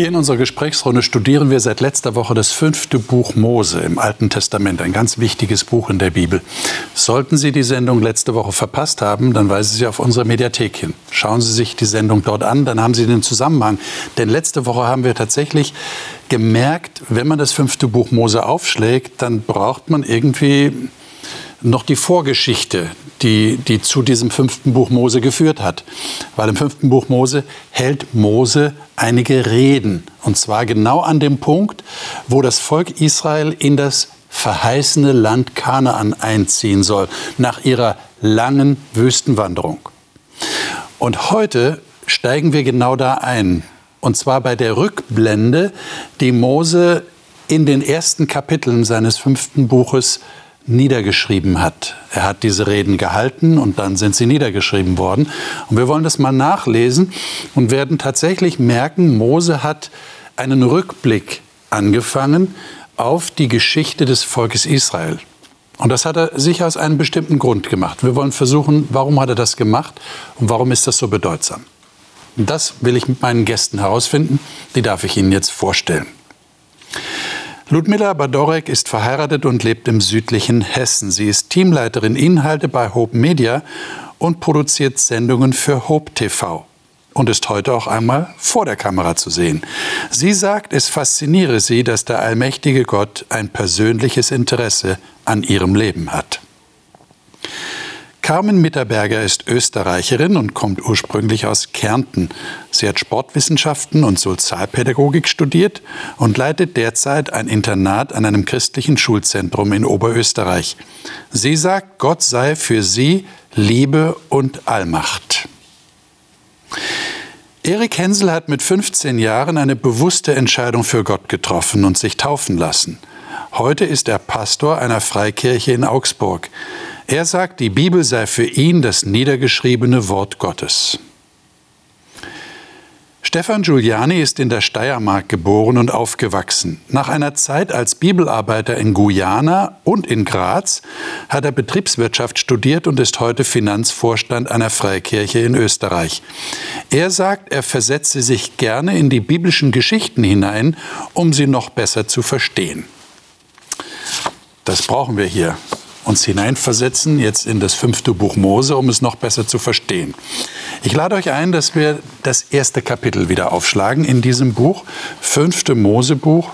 Hier in unserer Gesprächsrunde studieren wir seit letzter Woche das fünfte Buch Mose im Alten Testament, ein ganz wichtiges Buch in der Bibel. Sollten Sie die Sendung letzte Woche verpasst haben, dann weisen Sie auf unsere Mediathek hin. Schauen Sie sich die Sendung dort an, dann haben Sie den Zusammenhang. Denn letzte Woche haben wir tatsächlich gemerkt, wenn man das fünfte Buch Mose aufschlägt, dann braucht man irgendwie noch die Vorgeschichte, die, die zu diesem fünften Buch Mose geführt hat. Weil im fünften Buch Mose hält Mose einige Reden. Und zwar genau an dem Punkt, wo das Volk Israel in das verheißene Land Kanaan einziehen soll, nach ihrer langen Wüstenwanderung. Und heute steigen wir genau da ein. Und zwar bei der Rückblende, die Mose in den ersten Kapiteln seines fünften Buches niedergeschrieben hat. Er hat diese Reden gehalten und dann sind sie niedergeschrieben worden. Und wir wollen das mal nachlesen und werden tatsächlich merken, Mose hat einen Rückblick angefangen auf die Geschichte des Volkes Israel. Und das hat er sich aus einem bestimmten Grund gemacht. Wir wollen versuchen, warum hat er das gemacht und warum ist das so bedeutsam. Und das will ich mit meinen Gästen herausfinden. Die darf ich Ihnen jetzt vorstellen. Ludmila Badorek ist verheiratet und lebt im südlichen Hessen. Sie ist Teamleiterin Inhalte bei Hope Media und produziert Sendungen für Hope TV und ist heute auch einmal vor der Kamera zu sehen. Sie sagt, es fasziniere sie, dass der allmächtige Gott ein persönliches Interesse an ihrem Leben hat. Carmen Mitterberger ist Österreicherin und kommt ursprünglich aus Kärnten. Sie hat Sportwissenschaften und Sozialpädagogik studiert und leitet derzeit ein Internat an einem christlichen Schulzentrum in Oberösterreich. Sie sagt, Gott sei für sie Liebe und Allmacht. Erik Hensel hat mit 15 Jahren eine bewusste Entscheidung für Gott getroffen und sich taufen lassen. Heute ist er Pastor einer Freikirche in Augsburg. Er sagt, die Bibel sei für ihn das niedergeschriebene Wort Gottes. Stefan Giuliani ist in der Steiermark geboren und aufgewachsen. Nach einer Zeit als Bibelarbeiter in Guyana und in Graz hat er Betriebswirtschaft studiert und ist heute Finanzvorstand einer Freikirche in Österreich. Er sagt, er versetze sich gerne in die biblischen Geschichten hinein, um sie noch besser zu verstehen. Das brauchen wir hier uns hineinversetzen, jetzt in das fünfte Buch Mose, um es noch besser zu verstehen. Ich lade euch ein, dass wir das erste Kapitel wieder aufschlagen in diesem Buch, fünfte Mosebuch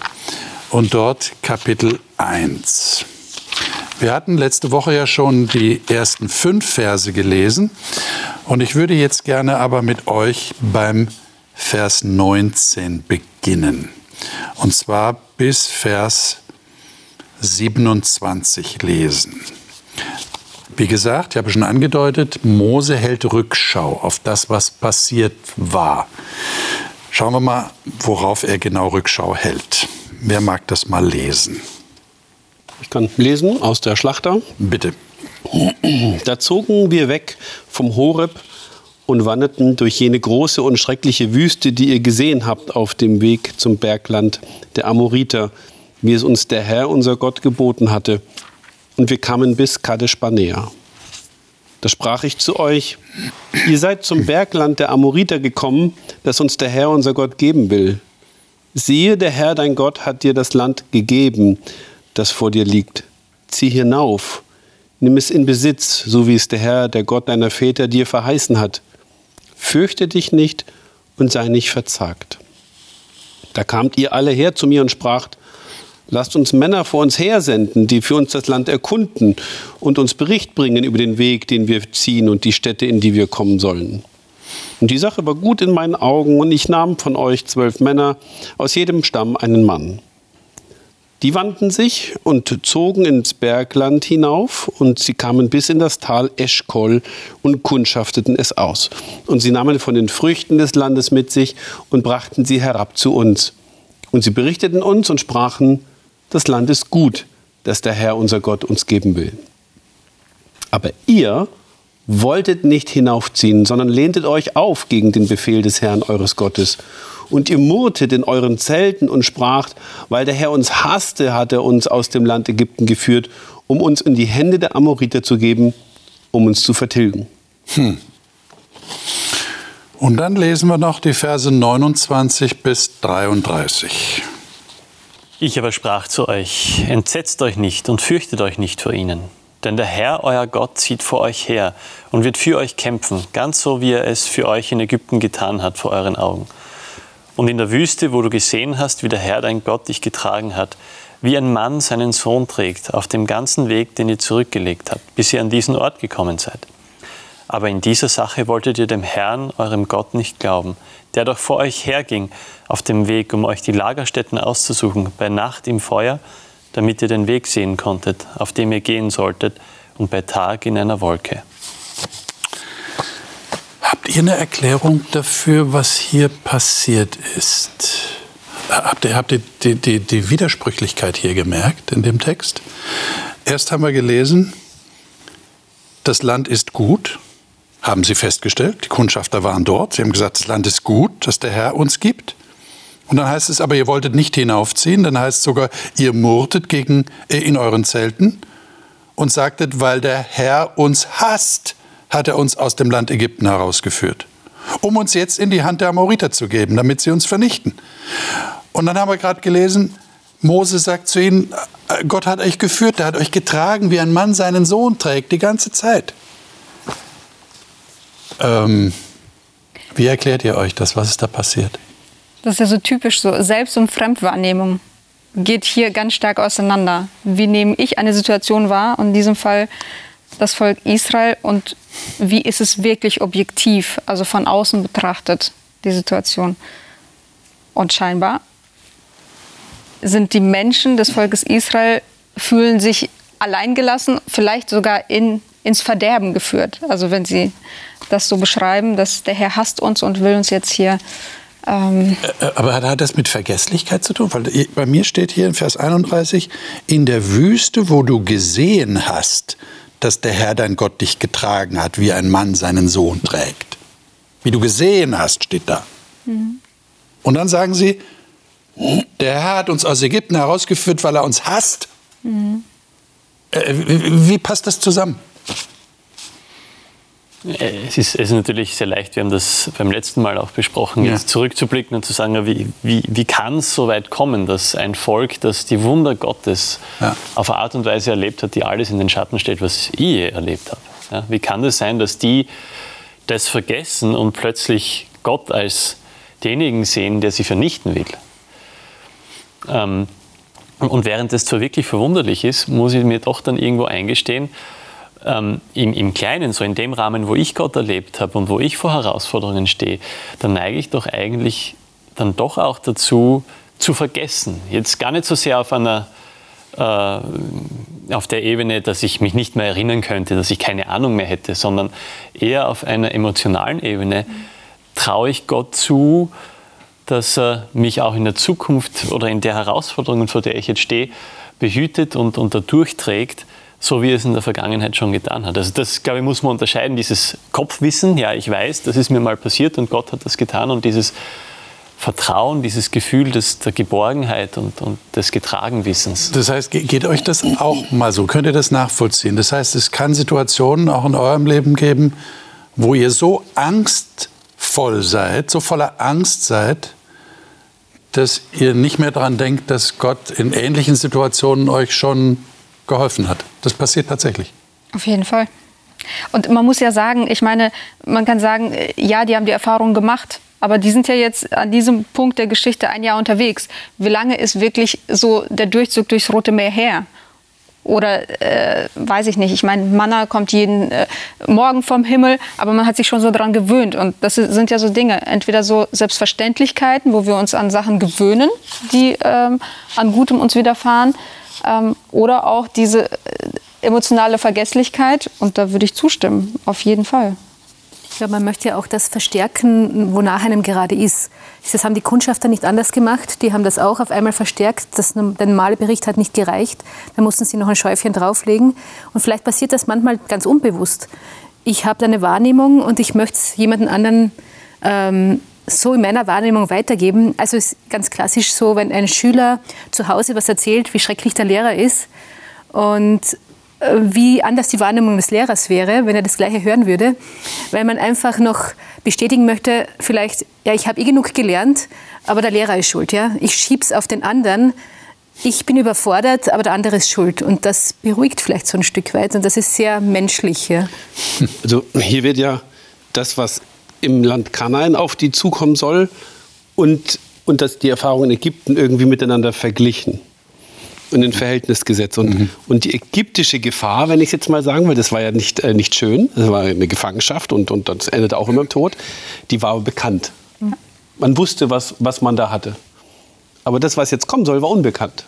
und dort Kapitel 1. Wir hatten letzte Woche ja schon die ersten fünf Verse gelesen und ich würde jetzt gerne aber mit euch beim Vers 19 beginnen. Und zwar bis Vers 27 lesen. Wie gesagt, ich habe schon angedeutet, Mose hält Rückschau auf das, was passiert war. Schauen wir mal, worauf er genau Rückschau hält. Wer mag das mal lesen? Ich kann lesen aus der Schlachter. Bitte. Da zogen wir weg vom Horeb und wanderten durch jene große und schreckliche Wüste, die ihr gesehen habt auf dem Weg zum Bergland der Amoriter, wie es uns der Herr, unser Gott, geboten hatte. Und wir kamen bis Kadesh Barnea. Da sprach ich zu euch, ihr seid zum Bergland der Amoriter gekommen, das uns der Herr, unser Gott, geben will. Siehe, der Herr, dein Gott, hat dir das Land gegeben, das vor dir liegt. Zieh hinauf, nimm es in Besitz, so wie es der Herr, der Gott deiner Väter, dir verheißen hat. Fürchte dich nicht und sei nicht verzagt. Da kamt ihr alle her zu mir und spracht, Lasst uns Männer vor uns hersenden, die für uns das Land erkunden und uns Bericht bringen über den Weg, den wir ziehen und die Städte, in die wir kommen sollen. Und die Sache war gut in meinen Augen und ich nahm von euch zwölf Männer, aus jedem Stamm einen Mann. Die wandten sich und zogen ins Bergland hinauf und sie kamen bis in das Tal Eschkol und kundschafteten es aus. Und sie nahmen von den Früchten des Landes mit sich und brachten sie herab zu uns. Und sie berichteten uns und sprachen, das Land ist gut, das der Herr unser Gott uns geben will. Aber ihr wolltet nicht hinaufziehen, sondern lehntet euch auf gegen den Befehl des Herrn eures Gottes. Und ihr murrtet in euren Zelten und spracht, weil der Herr uns hasste, hat er uns aus dem Land Ägypten geführt, um uns in die Hände der Amoriter zu geben, um uns zu vertilgen. Hm. Und dann lesen wir noch die Verse 29 bis 33. Ich aber sprach zu euch, entsetzt euch nicht und fürchtet euch nicht vor ihnen. Denn der Herr, euer Gott, zieht vor euch her und wird für euch kämpfen, ganz so wie er es für euch in Ägypten getan hat vor euren Augen. Und in der Wüste, wo du gesehen hast, wie der Herr, dein Gott, dich getragen hat, wie ein Mann seinen Sohn trägt, auf dem ganzen Weg, den ihr zurückgelegt habt, bis ihr an diesen Ort gekommen seid. Aber in dieser Sache wolltet ihr dem Herrn, eurem Gott, nicht glauben, der doch vor euch herging auf dem Weg, um euch die Lagerstätten auszusuchen, bei Nacht im Feuer, damit ihr den Weg sehen konntet, auf dem ihr gehen solltet, und bei Tag in einer Wolke. Habt ihr eine Erklärung dafür, was hier passiert ist? Habt ihr, habt ihr die, die, die Widersprüchlichkeit hier gemerkt in dem Text? Erst haben wir gelesen, das Land ist gut, haben sie festgestellt. Die Kundschafter waren dort. Sie haben gesagt, das Land ist gut, das der Herr uns gibt. Und dann heißt es aber, ihr wolltet nicht hinaufziehen. Dann heißt es sogar, ihr murrtet gegen, äh, in euren Zelten und sagtet, weil der Herr uns hasst, hat er uns aus dem Land Ägypten herausgeführt, um uns jetzt in die Hand der Amoriter zu geben, damit sie uns vernichten. Und dann haben wir gerade gelesen, Mose sagt zu ihnen, äh, Gott hat euch geführt, er hat euch getragen, wie ein Mann seinen Sohn trägt, die ganze Zeit. Ähm, wie erklärt ihr euch das? Was ist da passiert? Das ist ja so typisch so. Selbst- und Fremdwahrnehmung geht hier ganz stark auseinander. Wie nehme ich eine Situation wahr? Und in diesem Fall das Volk Israel und wie ist es wirklich objektiv, also von außen betrachtet, die Situation. Und scheinbar sind die Menschen des Volkes Israel, fühlen sich alleingelassen, vielleicht sogar in, ins Verderben geführt. Also wenn sie das so beschreiben, dass der Herr hasst uns und will uns jetzt hier ähm äh, aber hat das mit Vergesslichkeit zu tun? Weil bei mir steht hier in Vers 31, in der Wüste, wo du gesehen hast, dass der Herr dein Gott dich getragen hat, wie ein Mann seinen Sohn trägt. Wie du gesehen hast, steht da. Mhm. Und dann sagen sie, der Herr hat uns aus Ägypten herausgeführt, weil er uns hasst. Mhm. Äh, wie, wie passt das zusammen? Es ist, es ist, natürlich sehr leicht, wir haben das beim letzten Mal auch besprochen, ja. jetzt zurückzublicken und zu sagen, wie, wie, wie kann es so weit kommen, dass ein Volk, das die Wunder Gottes ja. auf eine Art und Weise erlebt hat, die alles in den Schatten stellt, was ich je erlebt habe. Ja, wie kann es das sein, dass die das vergessen und plötzlich Gott als denjenigen sehen, der sie vernichten will? Ähm, und während das zwar wirklich verwunderlich ist, muss ich mir doch dann irgendwo eingestehen, ähm, im, im Kleinen, so in dem Rahmen, wo ich Gott erlebt habe und wo ich vor Herausforderungen stehe, dann neige ich doch eigentlich dann doch auch dazu, zu vergessen. Jetzt gar nicht so sehr auf einer äh, auf der Ebene, dass ich mich nicht mehr erinnern könnte, dass ich keine Ahnung mehr hätte, sondern eher auf einer emotionalen Ebene traue ich Gott zu, dass er mich auch in der Zukunft oder in der Herausforderung, vor der ich jetzt stehe, behütet und, und da durchträgt so wie es in der Vergangenheit schon getan hat. Also das, glaube ich, muss man unterscheiden, dieses Kopfwissen, ja, ich weiß, das ist mir mal passiert und Gott hat das getan und dieses Vertrauen, dieses Gefühl des, der Geborgenheit und, und des Getragenwissens. Das heißt, geht euch das auch mal so? Könnt ihr das nachvollziehen? Das heißt, es kann Situationen auch in eurem Leben geben, wo ihr so angstvoll seid, so voller Angst seid, dass ihr nicht mehr daran denkt, dass Gott in ähnlichen Situationen euch schon geholfen hat. Das passiert tatsächlich. Auf jeden Fall. Und man muss ja sagen, ich meine, man kann sagen, ja, die haben die Erfahrung gemacht, aber die sind ja jetzt an diesem Punkt der Geschichte ein Jahr unterwegs. Wie lange ist wirklich so der Durchzug durchs Rote Meer her? Oder äh, weiß ich nicht. Ich meine, Manna kommt jeden äh, Morgen vom Himmel, aber man hat sich schon so daran gewöhnt. Und das sind ja so Dinge. Entweder so Selbstverständlichkeiten, wo wir uns an Sachen gewöhnen, die ähm, an Gutem uns widerfahren, ähm, oder auch diese äh, emotionale Vergesslichkeit. Und da würde ich zustimmen, auf jeden Fall. Ich glaube, man möchte ja auch das verstärken, wonach einem gerade ist. Das haben die Kundschafter nicht anders gemacht. Die haben das auch auf einmal verstärkt. Das, der normale Bericht hat nicht gereicht. Da mussten sie noch ein Schäufchen drauflegen. Und vielleicht passiert das manchmal ganz unbewusst. Ich habe eine Wahrnehmung und ich möchte es jemandem anderen ähm, so in meiner Wahrnehmung weitergeben. Also es ist ganz klassisch so, wenn ein Schüler zu Hause was erzählt, wie schrecklich der Lehrer ist und äh, wie anders die Wahrnehmung des Lehrers wäre, wenn er das Gleiche hören würde, weil man einfach noch bestätigen möchte, vielleicht, ja, ich habe eh genug gelernt, aber der Lehrer ist schuld. Ja? Ich schieb's auf den anderen. Ich bin überfordert, aber der andere ist schuld. Und das beruhigt vielleicht so ein Stück weit. Und das ist sehr menschlich. Ja? Also hier wird ja das, was im Land Kanaan auf die zukommen soll und, und das, die Erfahrung in Ägypten irgendwie miteinander verglichen in ein Verhältnis gesetzt. Und, mhm. und die ägyptische Gefahr, wenn ich es jetzt mal sagen will, das war ja nicht, äh, nicht schön, das war eine Gefangenschaft und, und das endete auch immer im Tod, die war bekannt. Man wusste, was, was man da hatte. Aber das, was jetzt kommen soll, war unbekannt.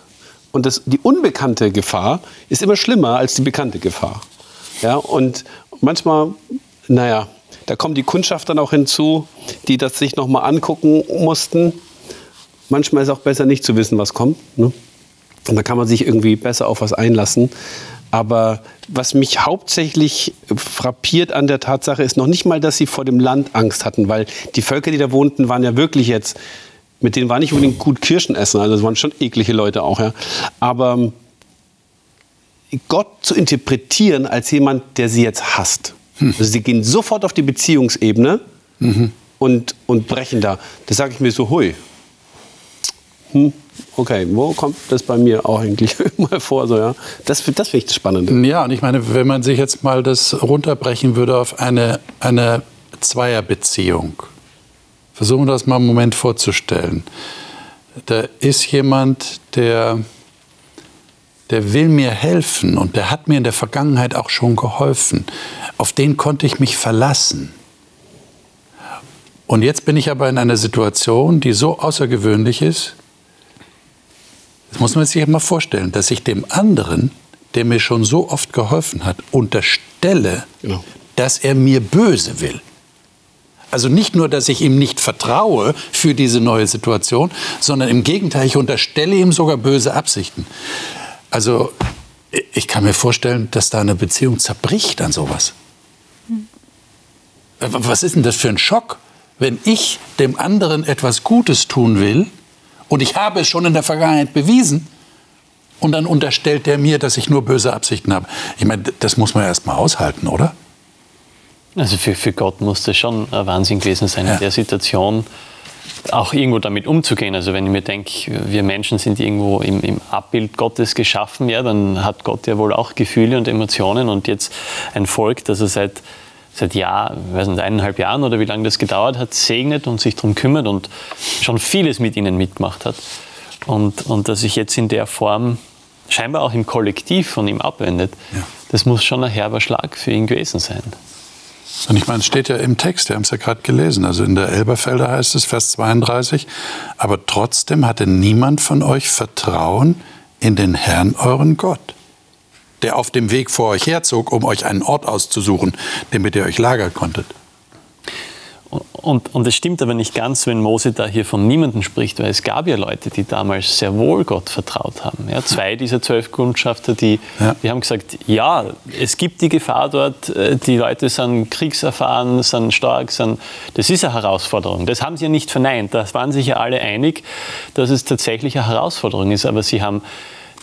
Und das, die unbekannte Gefahr ist immer schlimmer als die bekannte Gefahr. Ja, und manchmal, naja, da kommen die Kundschafter noch hinzu, die das sich nochmal angucken mussten. Manchmal ist es auch besser, nicht zu wissen, was kommt. Ne? Und da kann man sich irgendwie besser auf was einlassen. Aber was mich hauptsächlich frappiert an der Tatsache ist noch nicht mal, dass sie vor dem Land Angst hatten, weil die Völker, die da wohnten, waren ja wirklich jetzt, mit denen war nicht unbedingt gut Kirschen essen, also das waren schon eklige Leute auch, ja. Aber Gott zu interpretieren als jemand, der sie jetzt hasst. Hm. Also sie gehen sofort auf die Beziehungsebene mhm. und, und brechen da. Das sage ich mir so, hui. Hm okay, wo kommt das bei mir auch eigentlich mal vor? So, ja? Das, das finde ich das Spannende. Ja, und ich meine, wenn man sich jetzt mal das runterbrechen würde auf eine, eine Zweierbeziehung, versuchen wir das mal einen Moment vorzustellen. Da ist jemand, der, der will mir helfen und der hat mir in der Vergangenheit auch schon geholfen. Auf den konnte ich mich verlassen. Und jetzt bin ich aber in einer Situation, die so außergewöhnlich ist, das muss man sich mal vorstellen, dass ich dem anderen, der mir schon so oft geholfen hat, unterstelle, genau. dass er mir böse will. Also nicht nur, dass ich ihm nicht vertraue für diese neue Situation, sondern im Gegenteil, ich unterstelle ihm sogar böse Absichten. Also ich kann mir vorstellen, dass da eine Beziehung zerbricht an sowas. Hm. Was ist denn das für ein Schock, wenn ich dem anderen etwas Gutes tun will und ich habe es schon in der Vergangenheit bewiesen. Und dann unterstellt er mir, dass ich nur böse Absichten habe. Ich meine, das muss man erst mal aushalten, oder? Also für, für Gott muss das schon ein Wahnsinn gewesen sein, ja. in der Situation auch irgendwo damit umzugehen. Also wenn ich mir denke, wir Menschen sind irgendwo im, im, Abbild Gottes geschaffen, ja, dann hat Gott ja wohl auch Gefühle und Emotionen und jetzt ein Volk, das er seit seit Jahr, weiß nicht, eineinhalb Jahren oder wie lange das gedauert hat, segnet und sich darum kümmert und schon vieles mit ihnen mitgemacht hat. Und, und dass sich jetzt in der Form scheinbar auch im Kollektiv von ihm abwendet, ja. das muss schon ein herber Schlag für ihn gewesen sein. Und ich meine, es steht ja im Text, wir haben es ja gerade gelesen, also in der Elberfelder heißt es, Vers 32, aber trotzdem hatte niemand von euch Vertrauen in den Herrn, euren Gott der auf dem Weg vor euch herzog, um euch einen Ort auszusuchen, damit ihr euch lagern konntet. Und, und es stimmt aber nicht ganz, wenn Mose da hier von niemandem spricht, weil es gab ja Leute, die damals sehr wohl Gott vertraut haben. Ja, zwei dieser zwölf Kundschafter, die, ja. die haben gesagt, ja, es gibt die Gefahr dort, äh, die Leute sind kriegserfahren, sind stark, sind, das ist eine Herausforderung. Das haben sie ja nicht verneint. Da waren sich ja alle einig, dass es tatsächlich eine Herausforderung ist. Aber sie haben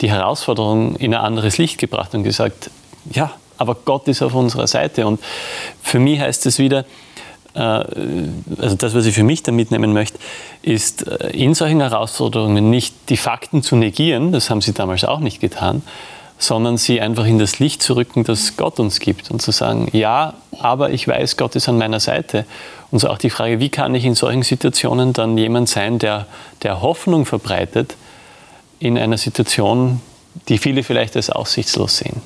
die Herausforderung in ein anderes Licht gebracht und gesagt, ja, aber Gott ist auf unserer Seite. Und für mich heißt es wieder, also das, was ich für mich da mitnehmen möchte, ist äh, in solchen Herausforderungen nicht die Fakten zu negieren, das haben sie damals auch nicht getan, sondern sie einfach in das Licht zu rücken, das Gott uns gibt und zu sagen, ja, aber ich weiß, Gott ist an meiner Seite. Und so auch die Frage, wie kann ich in solchen Situationen dann jemand sein, der, der Hoffnung verbreitet, in einer Situation, die viele vielleicht als aussichtslos sehen.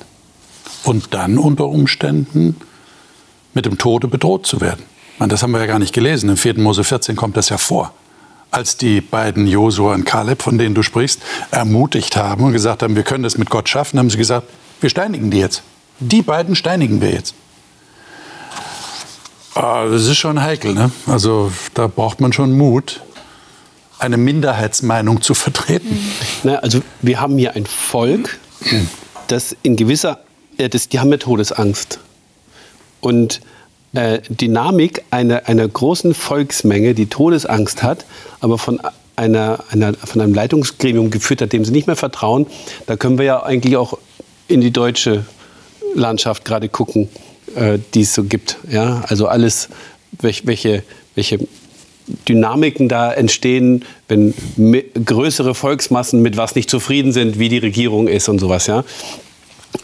Und dann unter Umständen mit dem Tode bedroht zu werden. Meine, das haben wir ja gar nicht gelesen. Im 4. Mose 14 kommt das ja vor. Als die beiden Josua und Kaleb, von denen du sprichst, ermutigt haben und gesagt haben, wir können das mit Gott schaffen, haben sie gesagt, wir steinigen die jetzt. Die beiden steinigen wir jetzt. Ah, das ist schon heikel. Ne? Also da braucht man schon Mut eine Minderheitsmeinung zu vertreten? Na, also wir haben hier ein Volk, das in gewisser, äh, das, die haben ja Todesangst. Und äh, Dynamik einer, einer großen Volksmenge, die Todesangst hat, aber von, einer, einer, von einem Leitungsgremium geführt hat, dem sie nicht mehr vertrauen, da können wir ja eigentlich auch in die deutsche Landschaft gerade gucken, äh, die es so gibt. Ja? Also alles, welche, welche, welche Dynamiken da entstehen, wenn größere Volksmassen mit was nicht zufrieden sind, wie die Regierung ist und sowas. Ja?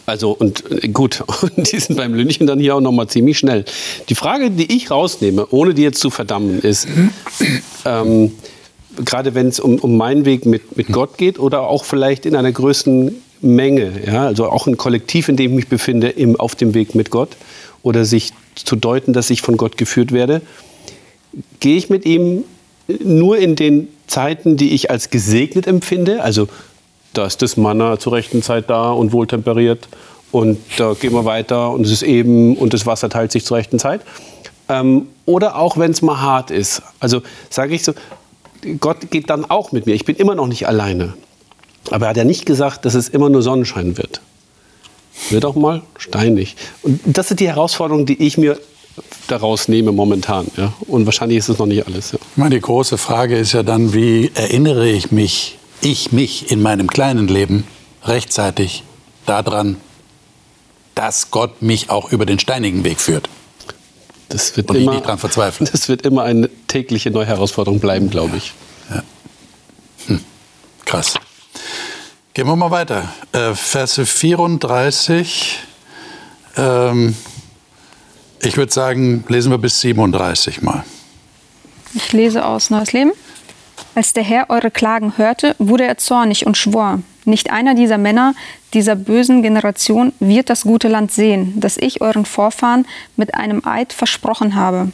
Also und äh, gut, die sind beim Lünchen dann hier auch noch mal ziemlich schnell. Die Frage, die ich rausnehme, ohne die jetzt zu verdammen, ist, ähm, gerade wenn es um, um meinen Weg mit, mit Gott geht oder auch vielleicht in einer größten Menge, ja, also auch ein Kollektiv, in dem ich mich befinde, im, auf dem Weg mit Gott oder sich zu deuten, dass ich von Gott geführt werde, gehe ich mit ihm nur in den Zeiten, die ich als gesegnet empfinde, also da ist das Manna zur rechten Zeit da und wohltemperiert und da gehen wir weiter und es ist eben und das Wasser teilt sich zur rechten Zeit. Ähm, oder auch wenn es mal hart ist. Also sage ich so, Gott geht dann auch mit mir. Ich bin immer noch nicht alleine. Aber er hat ja nicht gesagt, dass es immer nur Sonnenschein wird. Wird auch mal steinig. Und das ist die Herausforderung, die ich mir daraus nehme momentan. Ja? Und wahrscheinlich ist es noch nicht alles. Ja. Meine, die große Frage ist ja dann, wie erinnere ich mich, ich mich in meinem kleinen Leben rechtzeitig daran, dass Gott mich auch über den steinigen Weg führt. Das wird, Und immer, nicht dran verzweifeln. das wird immer eine tägliche neue Herausforderung bleiben, glaube ich. Ja. Hm. Krass. Gehen wir mal weiter. Äh, Verse 34. Ähm, ich würde sagen, lesen wir bis 37 mal. Ich lese aus Neues Leben. Als der Herr eure Klagen hörte, wurde er zornig und schwor, nicht einer dieser Männer dieser bösen Generation wird das gute Land sehen, das ich euren Vorfahren mit einem Eid versprochen habe.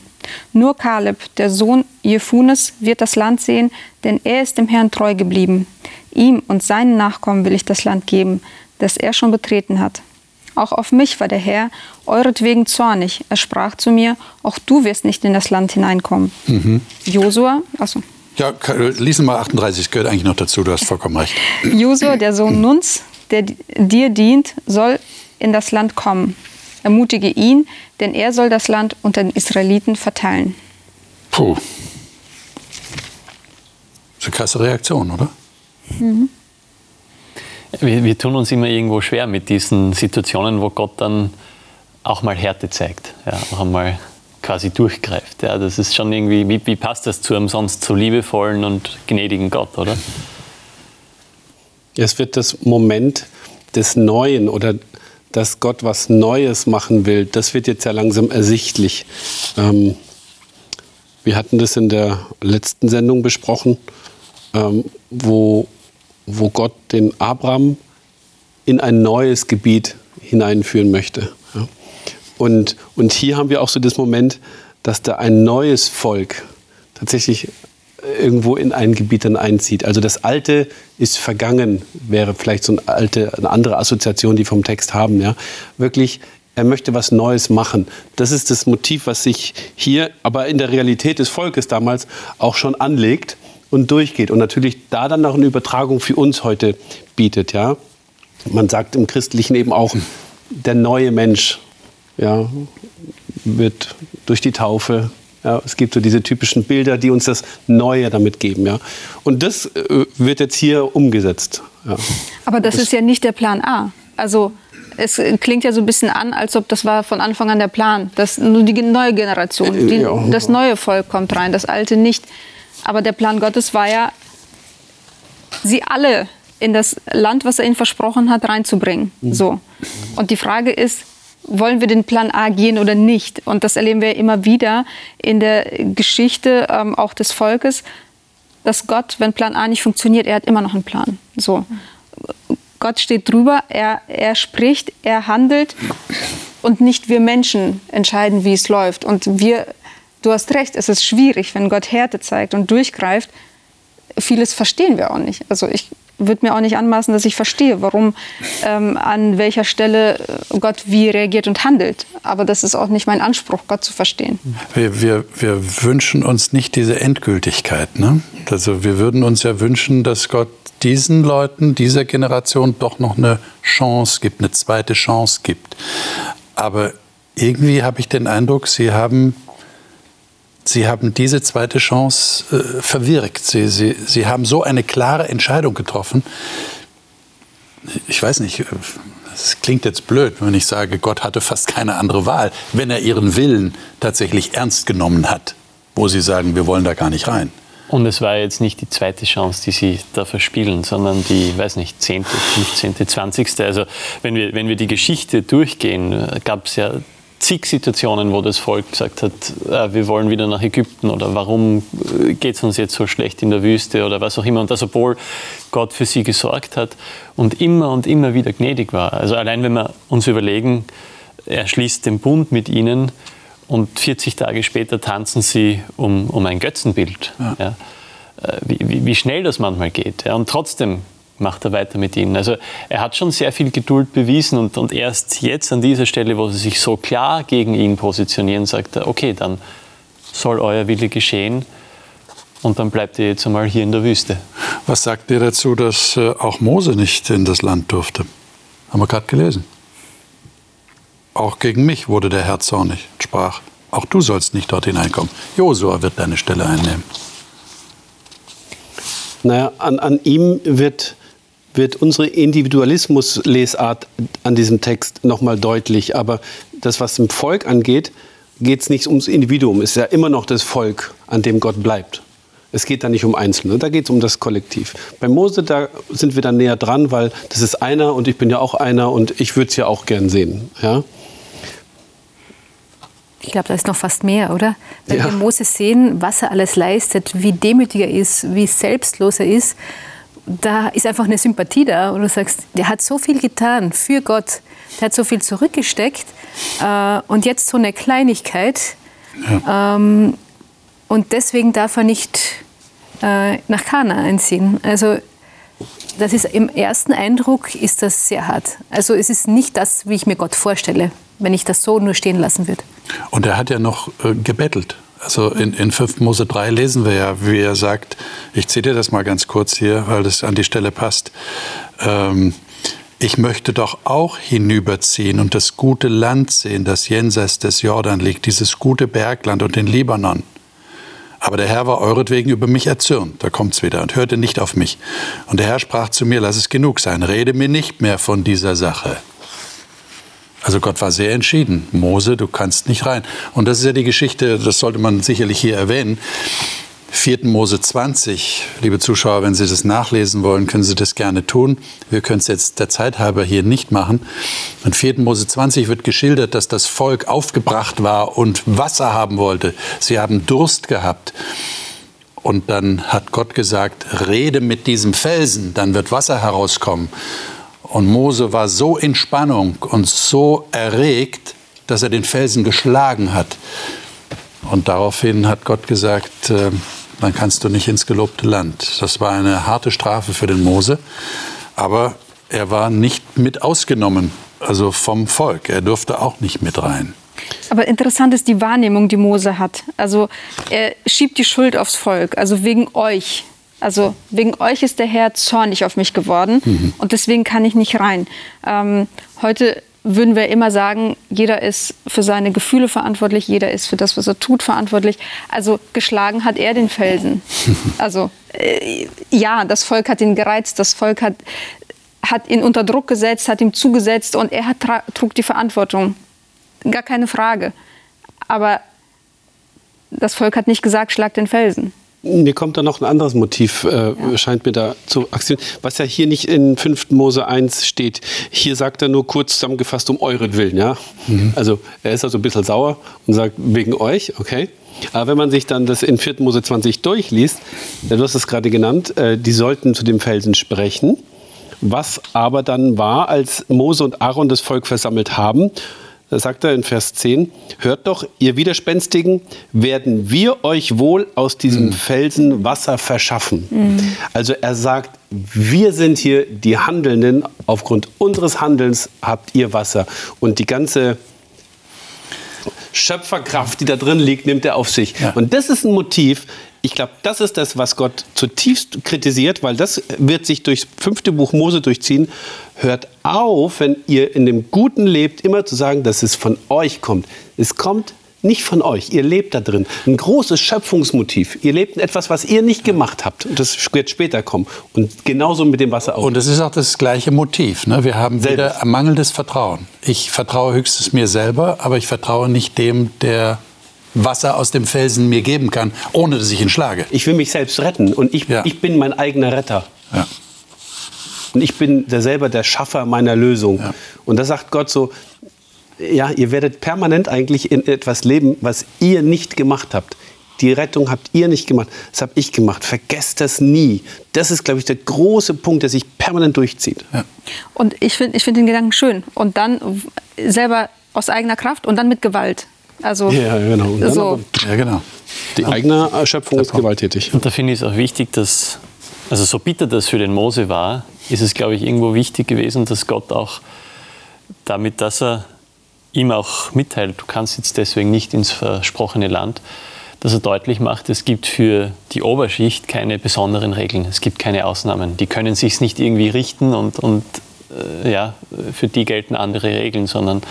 Nur Kaleb, der Sohn Jephunes, wird das Land sehen, denn er ist dem Herrn treu geblieben. Ihm und seinen Nachkommen will ich das Land geben, das er schon betreten hat. Auch auf mich war der Herr euretwegen zornig. Er sprach zu mir, auch du wirst nicht in das Land hineinkommen. Mhm. Josua, achso. Ja, lesen mal 38, gehört eigentlich noch dazu, du hast vollkommen recht. Josua, der Sohn Nuns, der dir dient, soll in das Land kommen. Ermutige ihn, denn er soll das Land unter den Israeliten verteilen. Puh. Das ist eine krasse Reaktion, oder? Mhm. Wir, wir, tun uns immer irgendwo schwer mit diesen Situationen, wo Gott dann auch mal Härte zeigt, ja, auch einmal quasi durchgreift. Ja, das ist schon irgendwie, wie, wie passt das zu einem sonst so liebevollen und gnädigen Gott, oder? Es wird das Moment des Neuen oder dass Gott was Neues machen will, das wird jetzt ja langsam ersichtlich. Ähm, wir hatten das in der letzten Sendung besprochen, ähm, wo, wo Gott den Abraham in ein neues Gebiet hineinführen möchte. Ja. Und, und hier haben wir auch so das Moment, dass da ein neues Volk tatsächlich irgendwo in ein Gebiet dann einzieht. Also das Alte ist vergangen, wäre vielleicht so eine, alte, eine andere Assoziation, die vom Text haben. Ja? Wirklich, er möchte was Neues machen. Das ist das Motiv, was sich hier, aber in der Realität des Volkes damals auch schon anlegt und durchgeht. Und natürlich da dann noch eine Übertragung für uns heute bietet. Ja? Man sagt im Christlichen eben auch, der neue Mensch ja, wird durch die Taufe ja, es gibt so diese typischen Bilder, die uns das Neue damit geben. Ja. Und das äh, wird jetzt hier umgesetzt. Ja. Aber das, das ist ja nicht der Plan A. Also es klingt ja so ein bisschen an, als ob das war von Anfang an der Plan. Dass nur die neue Generation, die, ja. das neue Volk kommt rein, das alte nicht. Aber der Plan Gottes war ja, sie alle in das Land, was er ihnen versprochen hat, reinzubringen. Mhm. So. Und die Frage ist, wollen wir den Plan A gehen oder nicht? Und das erleben wir immer wieder in der Geschichte ähm, auch des Volkes, dass Gott, wenn Plan A nicht funktioniert, er hat immer noch einen Plan. So. Gott steht drüber, er, er spricht, er handelt und nicht wir Menschen entscheiden, wie es läuft. Und wir, du hast recht, es ist schwierig, wenn Gott Härte zeigt und durchgreift. Vieles verstehen wir auch nicht. Also ich würde mir auch nicht anmaßen, dass ich verstehe, warum ähm, an welcher Stelle Gott wie reagiert und handelt. Aber das ist auch nicht mein Anspruch, Gott zu verstehen. Wir, wir, wir wünschen uns nicht diese Endgültigkeit. Ne? Also wir würden uns ja wünschen, dass Gott diesen Leuten, dieser Generation doch noch eine Chance gibt, eine zweite Chance gibt. Aber irgendwie habe ich den Eindruck, sie haben Sie haben diese zweite Chance äh, verwirkt. Sie, Sie, Sie haben so eine klare Entscheidung getroffen. Ich weiß nicht, Es klingt jetzt blöd, wenn ich sage, Gott hatte fast keine andere Wahl, wenn er ihren Willen tatsächlich ernst genommen hat, wo sie sagen, wir wollen da gar nicht rein. Und es war jetzt nicht die zweite Chance, die sie da verspielen, sondern die, weiß nicht, zehnte, fünfzehnte, zwanzigste. Also wenn wir, wenn wir die Geschichte durchgehen, gab es ja zig Situationen, wo das Volk gesagt hat, äh, wir wollen wieder nach Ägypten oder warum äh, geht es uns jetzt so schlecht in der Wüste oder was auch immer. Und das, obwohl Gott für sie gesorgt hat und immer und immer wieder gnädig war. Also allein wenn wir uns überlegen, er schließt den Bund mit ihnen und 40 Tage später tanzen sie um, um ein Götzenbild. Ja. Ja. Äh, wie, wie, schnell das manchmal geht. Ja. Und trotzdem macht er weiter mit ihnen. Also er hat schon sehr viel Geduld bewiesen und, und erst jetzt an dieser Stelle, wo sie sich so klar gegen ihn positionieren, sagt er, okay, dann soll euer Wille geschehen und dann bleibt ihr jetzt einmal hier in der Wüste. Was sagt ihr dazu, dass äh, auch Mose nicht in das Land durfte? Haben wir gerade gelesen. Auch gegen mich wurde der Herr zornig und sprach, auch du sollst nicht dort hineinkommen. Josua wird deine Stelle einnehmen. Naja, an, an ihm wird wird unsere Individualismus-Lesart an diesem Text nochmal deutlich. Aber das, was im Volk angeht, geht es nicht ums Individuum. Es ist ja immer noch das Volk, an dem Gott bleibt. Es geht da nicht um Einzelne, da geht es um das Kollektiv. Bei Mose, da sind wir dann näher dran, weil das ist einer und ich bin ja auch einer und ich würde es ja auch gern sehen. Ja? Ich glaube, da ist noch fast mehr, oder? Wenn ja. wir Mose sehen, was er alles leistet, wie demütig er ist, wie selbstlos er ist da ist einfach eine Sympathie da und du sagst, der hat so viel getan für Gott, der hat so viel zurückgesteckt äh, und jetzt so eine Kleinigkeit ja. ähm, und deswegen darf er nicht äh, nach Kana einziehen. Also das ist im ersten Eindruck ist das sehr hart. Also es ist nicht das, wie ich mir Gott vorstelle, wenn ich das so nur stehen lassen würde. Und er hat ja noch äh, gebettelt. Also in, in 5. Mose 3 lesen wir ja, wie er sagt, ich zitiere das mal ganz kurz hier, weil das an die Stelle passt. Ähm, ich möchte doch auch hinüberziehen und das gute Land sehen, das jenseits des Jordan liegt, dieses gute Bergland und den Libanon. Aber der Herr war euretwegen über mich erzürnt, da kommt's wieder, und hörte nicht auf mich. Und der Herr sprach zu mir, lass es genug sein, rede mir nicht mehr von dieser Sache. Also Gott war sehr entschieden. Mose, du kannst nicht rein. Und das ist ja die Geschichte, das sollte man sicherlich hier erwähnen. 4. Mose 20, liebe Zuschauer, wenn Sie das nachlesen wollen, können Sie das gerne tun. Wir können es jetzt der Zeit halber hier nicht machen. In 4. Mose 20 wird geschildert, dass das Volk aufgebracht war und Wasser haben wollte. Sie haben Durst gehabt. Und dann hat Gott gesagt, rede mit diesem Felsen, dann wird Wasser herauskommen. Und Mose war so in Spannung und so erregt, dass er den Felsen geschlagen hat. Und daraufhin hat Gott gesagt, äh, dann kannst du nicht ins gelobte Land. Das war eine harte Strafe für den Mose, aber er war nicht mit ausgenommen, also vom Volk. Er durfte auch nicht mit rein. Aber interessant ist die Wahrnehmung, die Mose hat. Also er schiebt die Schuld aufs Volk, also wegen euch. Also wegen euch ist der Herr zornig auf mich geworden mhm. und deswegen kann ich nicht rein. Ähm, heute würden wir immer sagen, jeder ist für seine Gefühle verantwortlich, jeder ist für das, was er tut, verantwortlich. Also geschlagen hat er den Felsen. Also äh, ja, das Volk hat ihn gereizt, das Volk hat, hat ihn unter Druck gesetzt, hat ihm zugesetzt und er hat, trug die Verantwortung. Gar keine Frage. Aber das Volk hat nicht gesagt, schlag den Felsen. Mir kommt da noch ein anderes Motiv, äh, ja. scheint mir da zu aktivieren, was ja hier nicht in 5. Mose 1 steht. Hier sagt er nur kurz zusammengefasst um euren Willen. Ja? Mhm. Also er ist also ein bisschen sauer und sagt wegen euch, okay. Aber wenn man sich dann das in 4. Mose 20 durchliest, du hast es gerade genannt, äh, die sollten zu dem Felsen sprechen. Was aber dann war, als Mose und Aaron das Volk versammelt haben sagt er in Vers 10, hört doch, ihr Widerspenstigen, werden wir euch wohl aus diesem mhm. Felsen Wasser verschaffen. Mhm. Also er sagt, wir sind hier die Handelnden, aufgrund unseres Handelns habt ihr Wasser. Und die ganze Schöpferkraft, die da drin liegt, nimmt er auf sich. Ja. Und das ist ein Motiv, ich glaube, das ist das, was Gott zutiefst kritisiert, weil das wird sich durchs fünfte Buch Mose durchziehen. Hört auf, wenn ihr in dem Guten lebt, immer zu sagen, dass es von euch kommt. Es kommt nicht von euch. Ihr lebt da drin. Ein großes Schöpfungsmotiv. Ihr lebt in etwas, was ihr nicht gemacht habt. Und das wird später kommen. Und genauso mit dem Wasser auch. Und es ist auch das gleiche Motiv. Ne? Wir haben Selbst. wieder mangelndes Vertrauen. Ich vertraue höchstens mir selber, aber ich vertraue nicht dem, der Wasser aus dem Felsen mir geben kann, ohne dass ich ihn schlage. Ich will mich selbst retten und ich, ja. ich bin mein eigener Retter. Ja. Und ich bin der selber der Schaffer meiner Lösung. Ja. Und da sagt Gott so, ja, ihr werdet permanent eigentlich in etwas leben, was ihr nicht gemacht habt. Die Rettung habt ihr nicht gemacht, das habe ich gemacht. Vergesst das nie. Das ist, glaube ich, der große Punkt, der sich permanent durchzieht. Ja. Und ich finde ich find den Gedanken schön. Und dann selber aus eigener Kraft und dann mit Gewalt. Also, ja, genau. So. Ja, genau. Die eigene Erschöpfung ist gewalttätig. Und da finde ich es auch wichtig, dass, also so bitter das für den Mose war, ist es, glaube ich, irgendwo wichtig gewesen, dass Gott auch damit, dass er ihm auch mitteilt, du kannst jetzt deswegen nicht ins versprochene Land, dass er deutlich macht, es gibt für die Oberschicht keine besonderen Regeln, es gibt keine Ausnahmen. Die können sich nicht irgendwie richten und, und äh, ja, für die gelten andere Regeln, sondern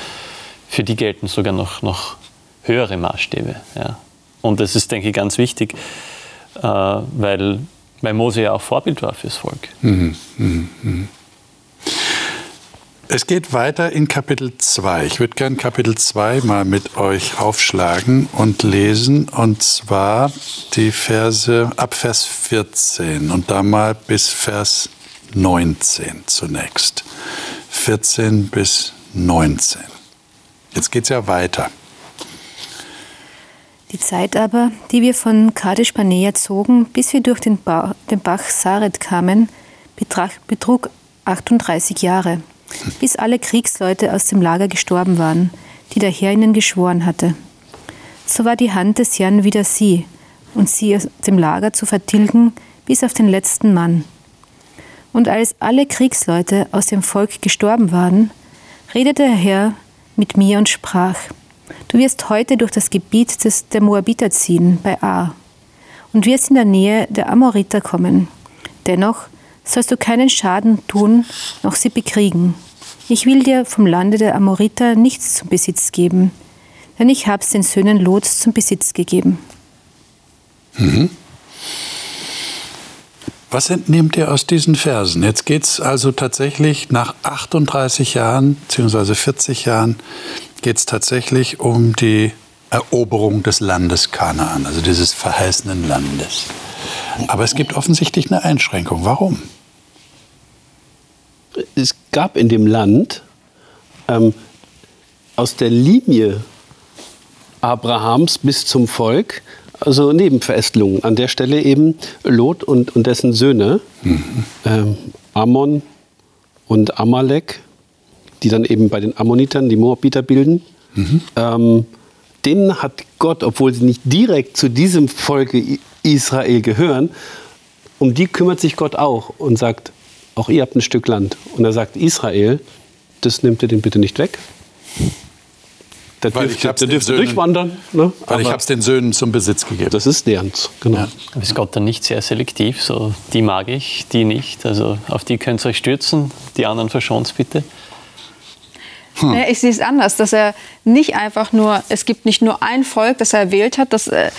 für die gelten sogar noch, noch höhere Maßstäbe. Ja. Und das ist, denke ich, ganz wichtig, äh, weil, weil Mose ja auch Vorbild war fürs Volk. Mhm, mh, mh. Es geht weiter in Kapitel 2. Ich würde gerne Kapitel 2 mal mit euch aufschlagen und lesen, und zwar die Verse ab Vers 14 und da mal bis Vers 19 zunächst. 14 bis 19. Jetzt geht es ja weiter. Die Zeit aber, die wir von Kadesh zogen, bis wir durch den, ba den Bach Saret kamen, betrug 38 Jahre, bis alle Kriegsleute aus dem Lager gestorben waren, die der Herr ihnen geschworen hatte. So war die Hand des Herrn wieder sie, und sie aus dem Lager zu vertilgen, bis auf den letzten Mann. Und als alle Kriegsleute aus dem Volk gestorben waren, redete der Herr mit mir und sprach, Du wirst heute durch das Gebiet des, der Moabiter ziehen, bei A, und wirst in der Nähe der Amoriter kommen. Dennoch sollst du keinen Schaden tun, noch sie bekriegen. Ich will dir vom Lande der Amoriter nichts zum Besitz geben, denn ich hab's den Söhnen Lots zum Besitz gegeben. Mhm. Was entnehmt ihr aus diesen Versen? Jetzt geht es also tatsächlich nach 38 Jahren, beziehungsweise 40 Jahren, geht es tatsächlich um die Eroberung des Landes Kanaan, also dieses verheißenen Landes. Aber es gibt offensichtlich eine Einschränkung. Warum? Es gab in dem Land ähm, aus der Linie Abrahams bis zum Volk also Nebenverästelungen. An der Stelle eben Lot und, und dessen Söhne, mhm. ähm, Ammon und Amalek die dann eben bei den Ammonitern die Moabiter bilden. Mhm. Ähm, denen hat Gott, obwohl sie nicht direkt zu diesem Volke Israel gehören, um die kümmert sich Gott auch und sagt, auch ihr habt ein Stück Land. Und er sagt, Israel, das nimmt ihr den bitte nicht weg. Da dürft, da dürft ihr durchwandern. Ne? Weil ich habe es den Söhnen zum Besitz gegeben. Das ist deren, genau. Ja. Ist Gott dann nicht sehr selektiv? So, die mag ich, die nicht. Also auf die könnt ihr euch stürzen, die anderen verschont bitte. Hm. Ich sehe es anders, dass er nicht einfach nur, es gibt nicht nur ein Volk, das er erwählt hat, das äh,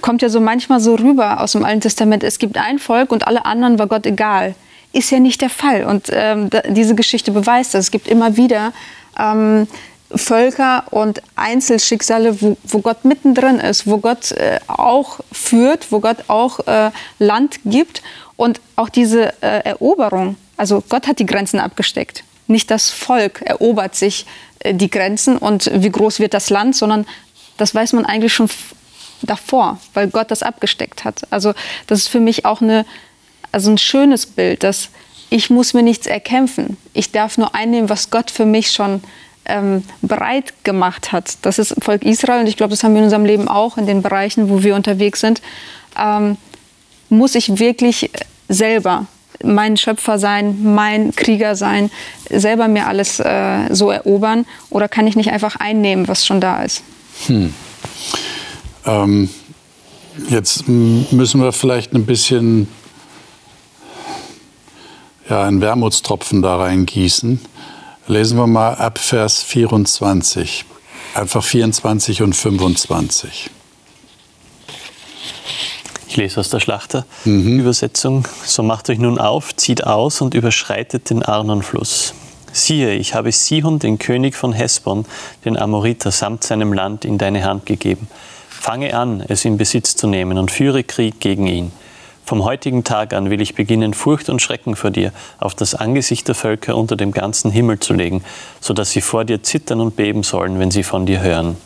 kommt ja so manchmal so rüber aus dem Alten Testament, es gibt ein Volk und alle anderen war Gott egal. Ist ja nicht der Fall und ähm, diese Geschichte beweist das. Es gibt immer wieder ähm, Völker und Einzelschicksale, wo, wo, Gott mittendrin ist, wo Gott äh, auch führt, wo Gott auch äh, Land gibt und auch diese äh, Eroberung. Also Gott hat die Grenzen abgesteckt nicht das Volk erobert sich äh, die Grenzen und wie groß wird das Land, sondern das weiß man eigentlich schon davor, weil Gott das abgesteckt hat. Also das ist für mich auch eine, also ein schönes Bild, dass ich muss mir nichts erkämpfen. Ich darf nur einnehmen, was Gott für mich schon ähm, bereit gemacht hat. Das ist Volk Israel und ich glaube, das haben wir in unserem Leben auch in den Bereichen, wo wir unterwegs sind. Ähm, muss ich wirklich selber mein Schöpfer sein, mein Krieger sein, selber mir alles äh, so erobern? Oder kann ich nicht einfach einnehmen, was schon da ist? Hm. Ähm, jetzt müssen wir vielleicht ein bisschen ja, einen Wermutstropfen da reingießen. Lesen wir mal ab Vers 24. einfach 24 und 25. Ich lese aus der Schlachter-Übersetzung. Mhm. So macht euch nun auf, zieht aus und überschreitet den Arnonfluss. Siehe, ich habe Sihon, den König von Hesbon, den Amoriter, samt seinem Land in deine Hand gegeben. Fange an, es in Besitz zu nehmen und führe Krieg gegen ihn. Vom heutigen Tag an will ich beginnen, Furcht und Schrecken vor dir auf das Angesicht der Völker unter dem ganzen Himmel zu legen, so dass sie vor dir zittern und beben sollen, wenn sie von dir hören.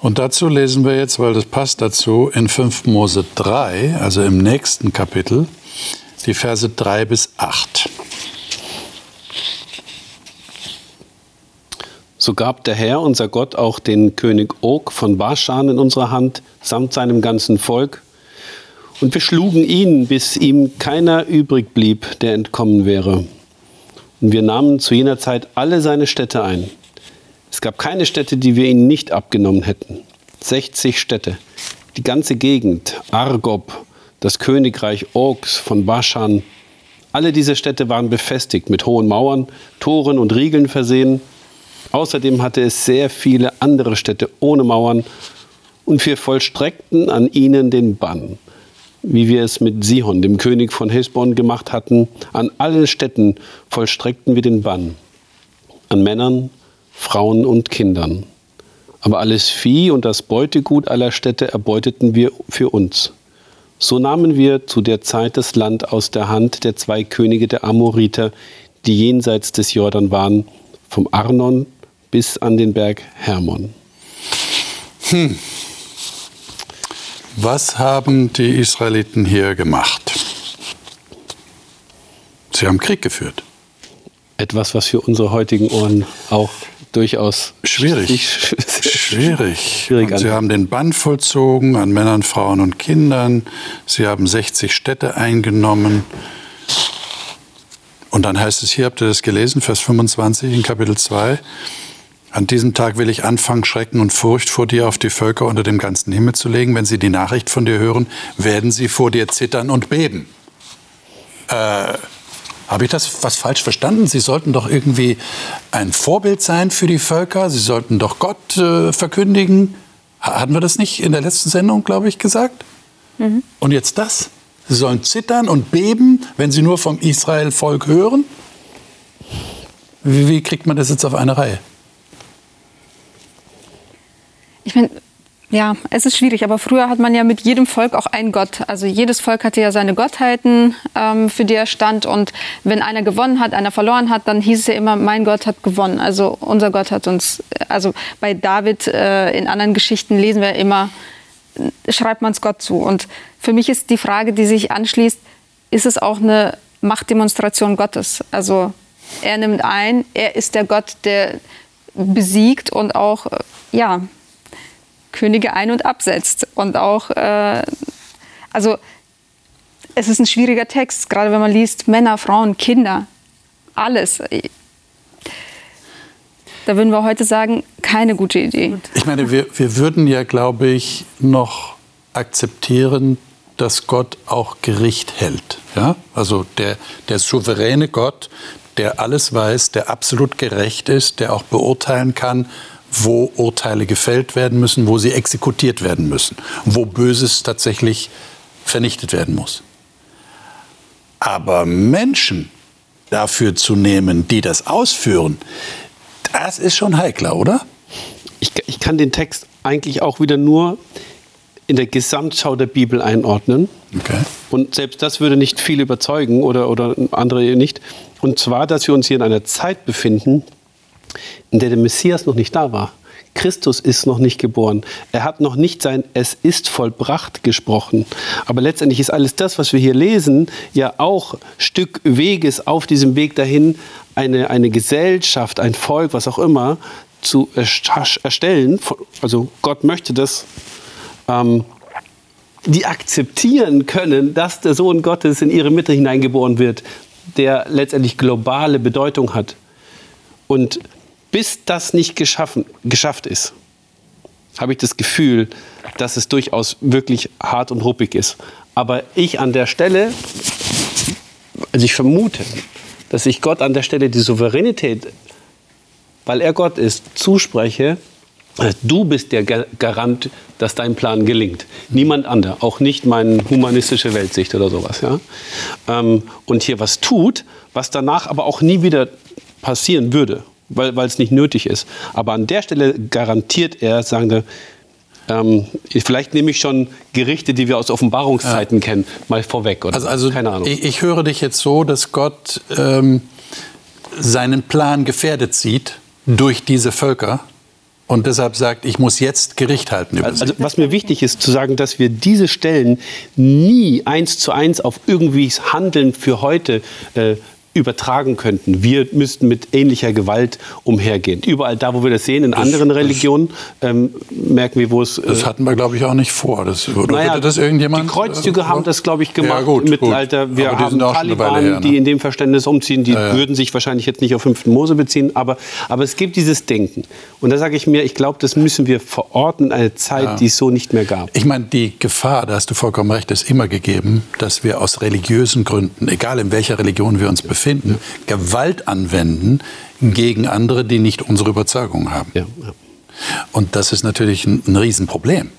Und dazu lesen wir jetzt, weil das passt dazu, in 5 Mose 3, also im nächsten Kapitel, die Verse 3 bis 8. So gab der Herr, unser Gott, auch den König Og von Baschan in unsere Hand, samt seinem ganzen Volk. Und wir schlugen ihn, bis ihm keiner übrig blieb, der entkommen wäre. Und wir nahmen zu jener Zeit alle seine Städte ein. Es gab keine Städte, die wir ihnen nicht abgenommen hätten. 60 Städte. Die ganze Gegend, Argob, das Königreich Ogs von Baschan. Alle diese Städte waren befestigt mit hohen Mauern, Toren und Riegeln versehen. Außerdem hatte es sehr viele andere Städte ohne Mauern und wir vollstreckten an ihnen den Bann, wie wir es mit Sihon, dem König von Hesbon, gemacht hatten. An allen Städten vollstreckten wir den Bann, an Männern, Frauen und Kindern. Aber alles Vieh und das Beutegut aller Städte erbeuteten wir für uns. So nahmen wir zu der Zeit das Land aus der Hand der zwei Könige der Amoriter, die jenseits des Jordan waren, vom Arnon bis an den Berg Hermon. Hm. Was haben die Israeliten hier gemacht? Sie haben Krieg geführt. Etwas, was für unsere heutigen Ohren auch durchaus schwierig, schwierig. schwierig Sie haben den Bann vollzogen an Männern, Frauen und Kindern. Sie haben 60 Städte eingenommen. Und dann heißt es hier, habt ihr das gelesen, Vers 25 in Kapitel 2, an diesem Tag will ich anfangen, Schrecken und Furcht vor dir auf die Völker unter dem ganzen Himmel zu legen. Wenn sie die Nachricht von dir hören, werden sie vor dir zittern und beben. Äh, Habe ich das was falsch verstanden? Sie sollten doch irgendwie ein Vorbild sein für die Völker. Sie sollten doch Gott äh, verkündigen. Hatten wir das nicht in der letzten Sendung, glaube ich, gesagt? Mhm. Und jetzt das? Sie sollen zittern und beben, wenn sie nur vom Israel-Volk hören? Wie, wie kriegt man das jetzt auf eine Reihe? ich meine, ja, es ist schwierig, aber früher hat man ja mit jedem Volk auch einen Gott. Also jedes Volk hatte ja seine Gottheiten, ähm, für die er stand. Und wenn einer gewonnen hat, einer verloren hat, dann hieß es ja immer, mein Gott hat gewonnen. Also unser Gott hat uns, also bei David äh, in anderen Geschichten lesen wir immer, schreibt man es Gott zu. Und für mich ist die Frage, die sich anschließt, ist es auch eine Machtdemonstration Gottes? Also er nimmt ein, er ist der Gott, der besiegt und auch, äh, ja, Könige ein- und absetzt. Und auch, äh, also es ist ein schwieriger Text, gerade wenn man liest Männer, Frauen, Kinder, alles. Da würden wir heute sagen, keine gute Idee. Ich meine, wir, wir würden ja, glaube ich, noch akzeptieren, dass Gott auch Gericht hält. Ja? Also der, der souveräne Gott, der alles weiß, der absolut gerecht ist, der auch beurteilen kann, wo Urteile gefällt werden müssen, wo sie exekutiert werden müssen, wo Böses tatsächlich vernichtet werden muss. Aber Menschen dafür zu nehmen, die das ausführen, das ist schon heikler, oder? Ich, ich kann den Text eigentlich auch wieder nur in der Gesamtschau der Bibel einordnen. Okay. Und selbst das würde nicht viel überzeugen oder, oder andere nicht. Und zwar, dass wir uns hier in einer Zeit befinden, in der der Messias noch nicht da war. Christus ist noch nicht geboren. Er hat noch nicht sein Es ist vollbracht gesprochen. Aber letztendlich ist alles das, was wir hier lesen, ja auch Stück Weges auf diesem Weg dahin, eine, eine Gesellschaft, ein Volk, was auch immer, zu erstellen. Also Gott möchte das. Ähm, die akzeptieren können, dass der Sohn Gottes in ihre Mitte hineingeboren wird, der letztendlich globale Bedeutung hat. Und bis das nicht geschaffen, geschafft ist, habe ich das Gefühl, dass es durchaus wirklich hart und ruppig ist. Aber ich an der Stelle, also ich vermute, dass sich Gott an der Stelle die Souveränität weil er Gott ist, zuspreche, äh, du bist der Garant, dass dein Plan gelingt. Niemand anderer, auch nicht meine humanistische Weltsicht oder sowas. Ja? Ähm, und hier was tut, was danach aber auch nie wieder passieren würde, weil es nicht nötig ist. Aber an der Stelle garantiert er, sagen wir, ähm, vielleicht nehme ich schon Gerichte, die wir aus Offenbarungszeiten ja. kennen, mal vorweg. Oder? Also, also keine Ahnung. Ich, ich, höre dich jetzt so, dass Gott ähm, seinen Plan gefährdet sieht durch diese Völker und deshalb sagt, ich muss jetzt Gericht halten. Über also, was mir wichtig ist, zu sagen, dass wir diese Stellen nie eins zu eins auf irgendwie Handeln für heute äh, übertragen könnten. Wir müssten mit ähnlicher Gewalt umhergehen. Überall da, wo wir das sehen, in das, anderen Religionen, ähm, merken wir, wo es... Äh, das hatten wir, glaube ich, auch nicht vor. Das, oder naja, das irgendjemand? Die Kreuzzüge äh, haben das, glaube ich, gemacht ja, gut, im Mittelalter. Gut. Wir aber haben Taliban, her, ne? die in dem Verständnis umziehen. Die ja, ja. würden sich wahrscheinlich jetzt nicht auf 5. Mose beziehen. Aber, aber es gibt dieses Denken. Und da sage ich mir, ich glaube, das müssen wir verorten, eine Zeit, die es so nicht mehr gab. Ich meine, die Gefahr, da hast du vollkommen recht, ist immer gegeben, dass wir aus religiösen Gründen, egal in welcher Religion wir uns befinden, finden, Gewalt anwenden gegen andere, die nicht unsere Überzeugung haben. Ja, ja. Und das ist natürlich ein, ein Riesenproblem.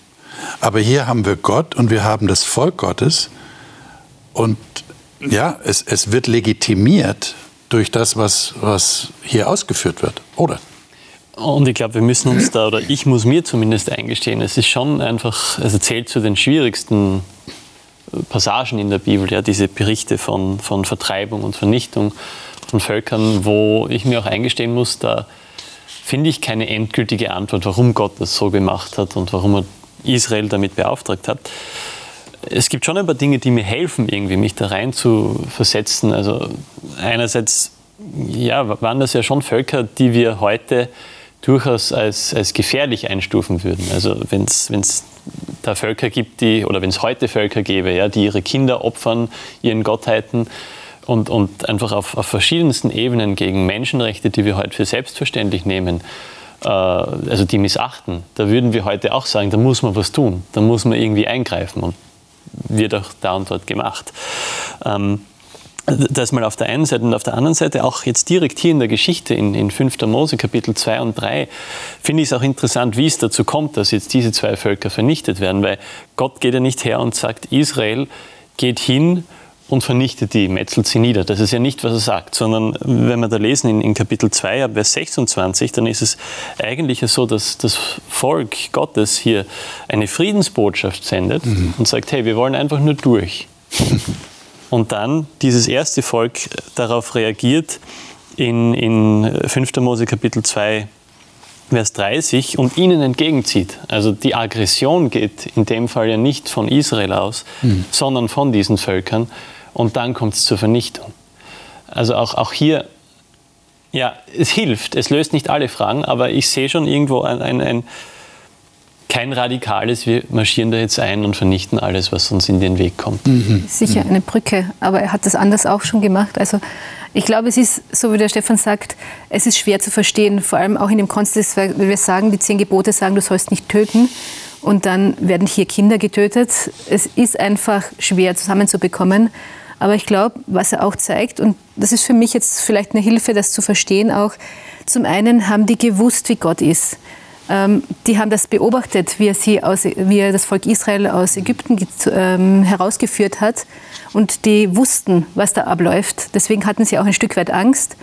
Aber hier haben wir Gott und wir haben das Volk Gottes. Und ja, es, es wird legitimiert durch das, was, was hier ausgeführt wird, oder? Und ich glaube, wir müssen uns da, oder ich muss mir zumindest eingestehen, es ist schon einfach, es zählt zu den schwierigsten Passagen in der Bibel, ja, diese Berichte von, von Vertreibung und Vernichtung von Völkern, wo ich mir auch eingestehen muss, da finde ich keine endgültige Antwort, warum Gott das so gemacht hat und warum er Israel damit beauftragt hat. Es gibt schon ein paar Dinge, die mir helfen, irgendwie mich da rein zu versetzen. Also einerseits ja, waren das ja schon Völker, die wir heute durchaus als, als gefährlich einstufen würden. Also wenn es da Völker gibt, die, oder wenn es heute Völker gäbe, ja, die ihre Kinder opfern, ihren Gottheiten und, und einfach auf, auf verschiedensten Ebenen gegen Menschenrechte, die wir heute für selbstverständlich nehmen, äh, also die missachten, da würden wir heute auch sagen, da muss man was tun, da muss man irgendwie eingreifen und wird auch da und dort gemacht. Ähm, das mal auf der einen Seite und auf der anderen Seite auch jetzt direkt hier in der Geschichte in, in 5. Mose Kapitel 2 und 3 finde ich es auch interessant, wie es dazu kommt, dass jetzt diese zwei Völker vernichtet werden, weil Gott geht ja nicht her und sagt, Israel geht hin und vernichtet die, metzelt sie nieder. Das ist ja nicht, was er sagt, sondern wenn wir da lesen in, in Kapitel 2, Vers 26, dann ist es eigentlich so, dass das Volk Gottes hier eine Friedensbotschaft sendet mhm. und sagt, hey, wir wollen einfach nur durch. und dann dieses erste Volk darauf reagiert in, in 5. Mose Kapitel 2, Vers 30 und ihnen entgegenzieht. Also die Aggression geht in dem Fall ja nicht von Israel aus, mhm. sondern von diesen Völkern und dann kommt es zur Vernichtung. Also auch, auch hier, ja, es hilft, es löst nicht alle Fragen, aber ich sehe schon irgendwo ein, ein, ein kein radikales, wir marschieren da jetzt ein und vernichten alles, was uns in den Weg kommt. Mhm. Sicher eine Brücke, aber er hat das anders auch schon gemacht. Also ich glaube, es ist, so wie der Stefan sagt, es ist schwer zu verstehen, vor allem auch in dem Kontext, weil wir sagen, die zehn Gebote sagen, du sollst nicht töten und dann werden hier Kinder getötet. Es ist einfach schwer zusammenzubekommen. Aber ich glaube, was er auch zeigt, und das ist für mich jetzt vielleicht eine Hilfe, das zu verstehen auch, zum einen haben die gewusst, wie Gott ist. Ähm, die haben das beobachtet, wie er, sie aus, wie er das Volk Israel aus Ägypten ähm, herausgeführt hat. Und die wussten, was da abläuft. Deswegen hatten sie auch ein Stück weit Angst.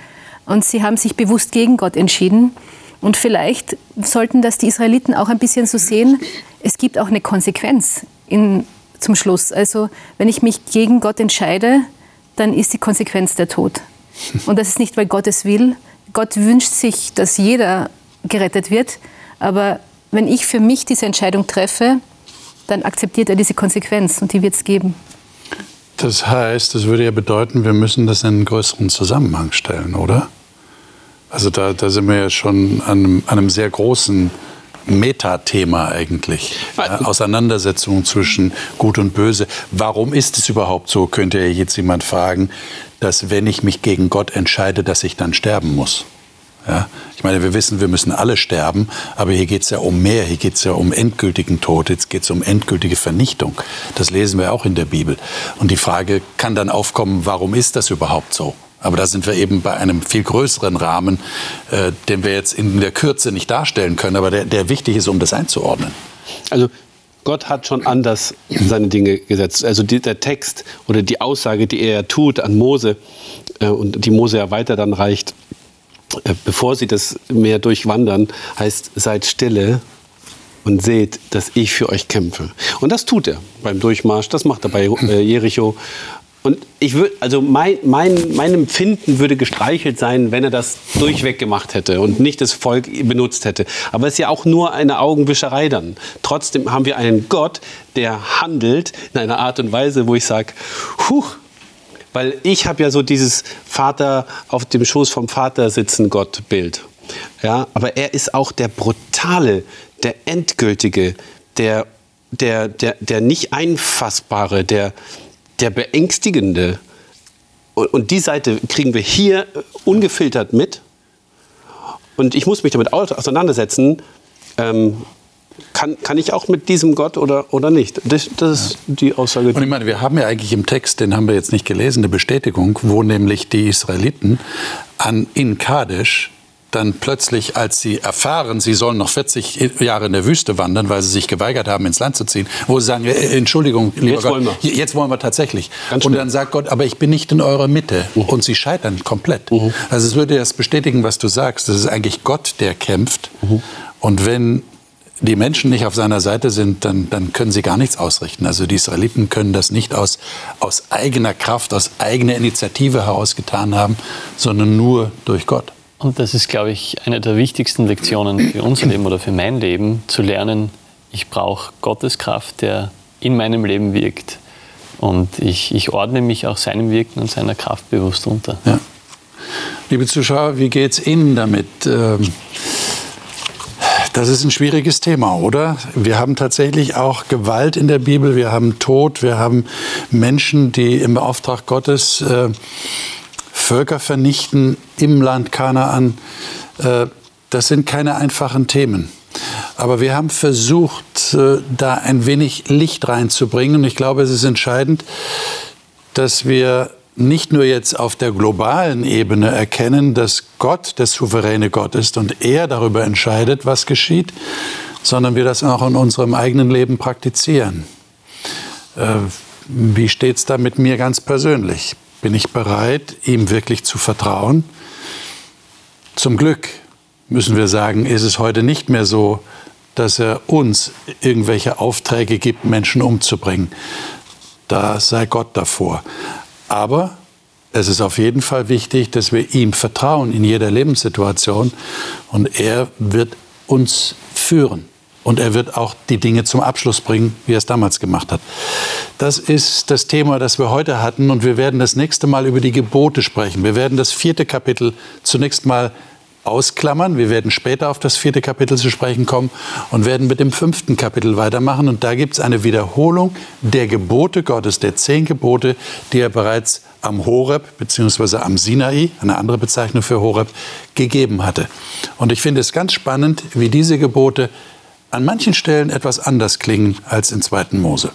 Und sie haben sich bewusst gegen Gott entschieden. Und vielleicht sollten das die Israeliten auch ein bisschen so sehen. Es gibt auch eine Konsequenz in, zum Schluss. Also wenn ich mich gegen Gott entscheide, dann ist die Konsequenz der Tod. Und das ist nicht, weil Gott es will. Gott wünscht sich, dass jeder gerettet wird. Aber wenn ich für mich diese Entscheidung treffe, dann akzeptiert er diese Konsequenz und die wird es geben. Das heißt, das würde ja bedeuten, wir müssen das in einen größeren Zusammenhang stellen, oder? Also da, da sind wir ja schon an einem, an einem sehr großen Metathema eigentlich. Ja, Auseinandersetzung zwischen Gut und Böse. Warum ist es überhaupt so, könnte ja jetzt jemand fragen, dass wenn ich mich gegen Gott entscheide, dass ich dann sterben muss? Ja? Ich meine, wir wissen, wir müssen alle sterben, aber hier geht es ja um mehr, hier geht es ja um endgültigen Tod, jetzt geht es um endgültige Vernichtung. Das lesen wir auch in der Bibel. Und die Frage kann dann aufkommen, warum ist das überhaupt so? Aber da sind wir eben bei einem viel größeren Rahmen, äh, den wir jetzt in der Kürze nicht darstellen können, aber der, der wichtig ist, um das einzuordnen. Also Gott hat schon anders seine Dinge gesetzt. Also die, der Text oder die Aussage, die er tut an Mose äh, und die Mose ja weiter dann reicht, bevor sie das Meer durchwandern, heißt, seid stille und seht, dass ich für euch kämpfe. Und das tut er beim Durchmarsch, das macht er bei äh, Jericho. Und ich würde, also mein, mein, mein Empfinden würde gestreichelt sein, wenn er das durchweg gemacht hätte und nicht das Volk benutzt hätte. Aber es ist ja auch nur eine Augenwischerei dann. Trotzdem haben wir einen Gott, der handelt in einer Art und Weise, wo ich sage, huch, weil ich habe ja so dieses Vater auf dem Schoß vom Vater sitzen Gott Bild. Ja, aber er ist auch der brutale, der endgültige, der der der der nicht einfassbare, der der beängstigende. Und die Seite kriegen wir hier ungefiltert mit. Und ich muss mich damit auseinandersetzen, ähm, kann, kann ich auch mit diesem Gott oder, oder nicht? Das, das ist die Aussage. Und ich meine, wir haben ja eigentlich im Text, den haben wir jetzt nicht gelesen, eine Bestätigung, wo nämlich die Israeliten an, in Kadesh dann plötzlich, als sie erfahren, sie sollen noch 40 Jahre in der Wüste wandern, weil sie sich geweigert haben, ins Land zu ziehen, wo sie sagen, äh, Entschuldigung, lieber jetzt Gott, wollen wir. jetzt wollen wir tatsächlich. und dann sagt Gott, aber ich bin nicht in eurer Mitte. Uh Und sie scheitern komplett. Uh Also es würde das bestätigen, was du sagst. Das ist eigentlich Gott, der kämpft. Uh Und wenn die Menschen nicht auf seiner Seite sind, dann, dann können sie gar nichts ausrichten. Also die Israeliten können das nicht aus, aus eigener Kraft, aus eigener Initiative heraus getan haben, sondern nur durch Gott. Und das ist, glaube ich, eine der wichtigsten Lektionen für unser Leben oder für mein Leben, zu lernen, ich brauche Gottes Kraft, der in meinem Leben wirkt. Und ich, ich ordne mich auch seinem Wirken und seiner Kraft bewusst unter. Ja. Liebe Zuschauer, wie geht es Ihnen damit? Ähm, das ist ein schwieriges Thema, oder? Wir haben tatsächlich auch Gewalt in der Bibel, wir haben Tod, wir haben Menschen, die im Auftrag Gottes äh, Völker vernichten im Land Kanaan. Äh, das sind keine einfachen Themen. Aber wir haben versucht, äh, da ein wenig Licht reinzubringen. Und ich glaube, es ist entscheidend, dass wir nicht nur jetzt auf der globalen Ebene erkennen, dass Gott der souveräne Gott ist und er darüber entscheidet, was geschieht, sondern wir das auch in unserem eigenen Leben praktizieren. Äh, wie steht es da mit mir ganz persönlich? Bin ich bereit, ihm wirklich zu vertrauen? Zum Glück müssen wir sagen, ist es heute nicht mehr so, dass er uns irgendwelche Aufträge gibt, Menschen umzubringen. Da sei Gott davor. Aber es ist auf jeden Fall wichtig, dass wir ihm vertrauen in jeder Lebenssituation und er wird uns führen. Und er wird auch die Dinge zum Abschluss bringen, wie er es damals gemacht hat. Das ist das Thema, das wir heute hatten. Und wir werden das nächste Mal über die Gebote sprechen. Wir werden das vierte Kapitel zunächst mal ausklammern. Wir werden später auf das vierte Kapitel zu sprechen kommen und werden mit dem fünften Kapitel weitermachen. Und da gibt es eine Wiederholung der Gebote Gottes, der zehn Gebote, die er bereits am Horeb bzw. am Sinai, eine andere Bezeichnung für Horeb, gegeben hatte. Und ich finde es ganz spannend, wie diese Gebote an manchen Stellen etwas anders klingen als in 2. Mose.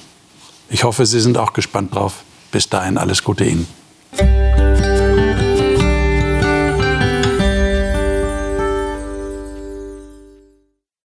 Ich hoffe, Sie sind auch gespannt drauf. Bis dahin alles Gute Ihnen.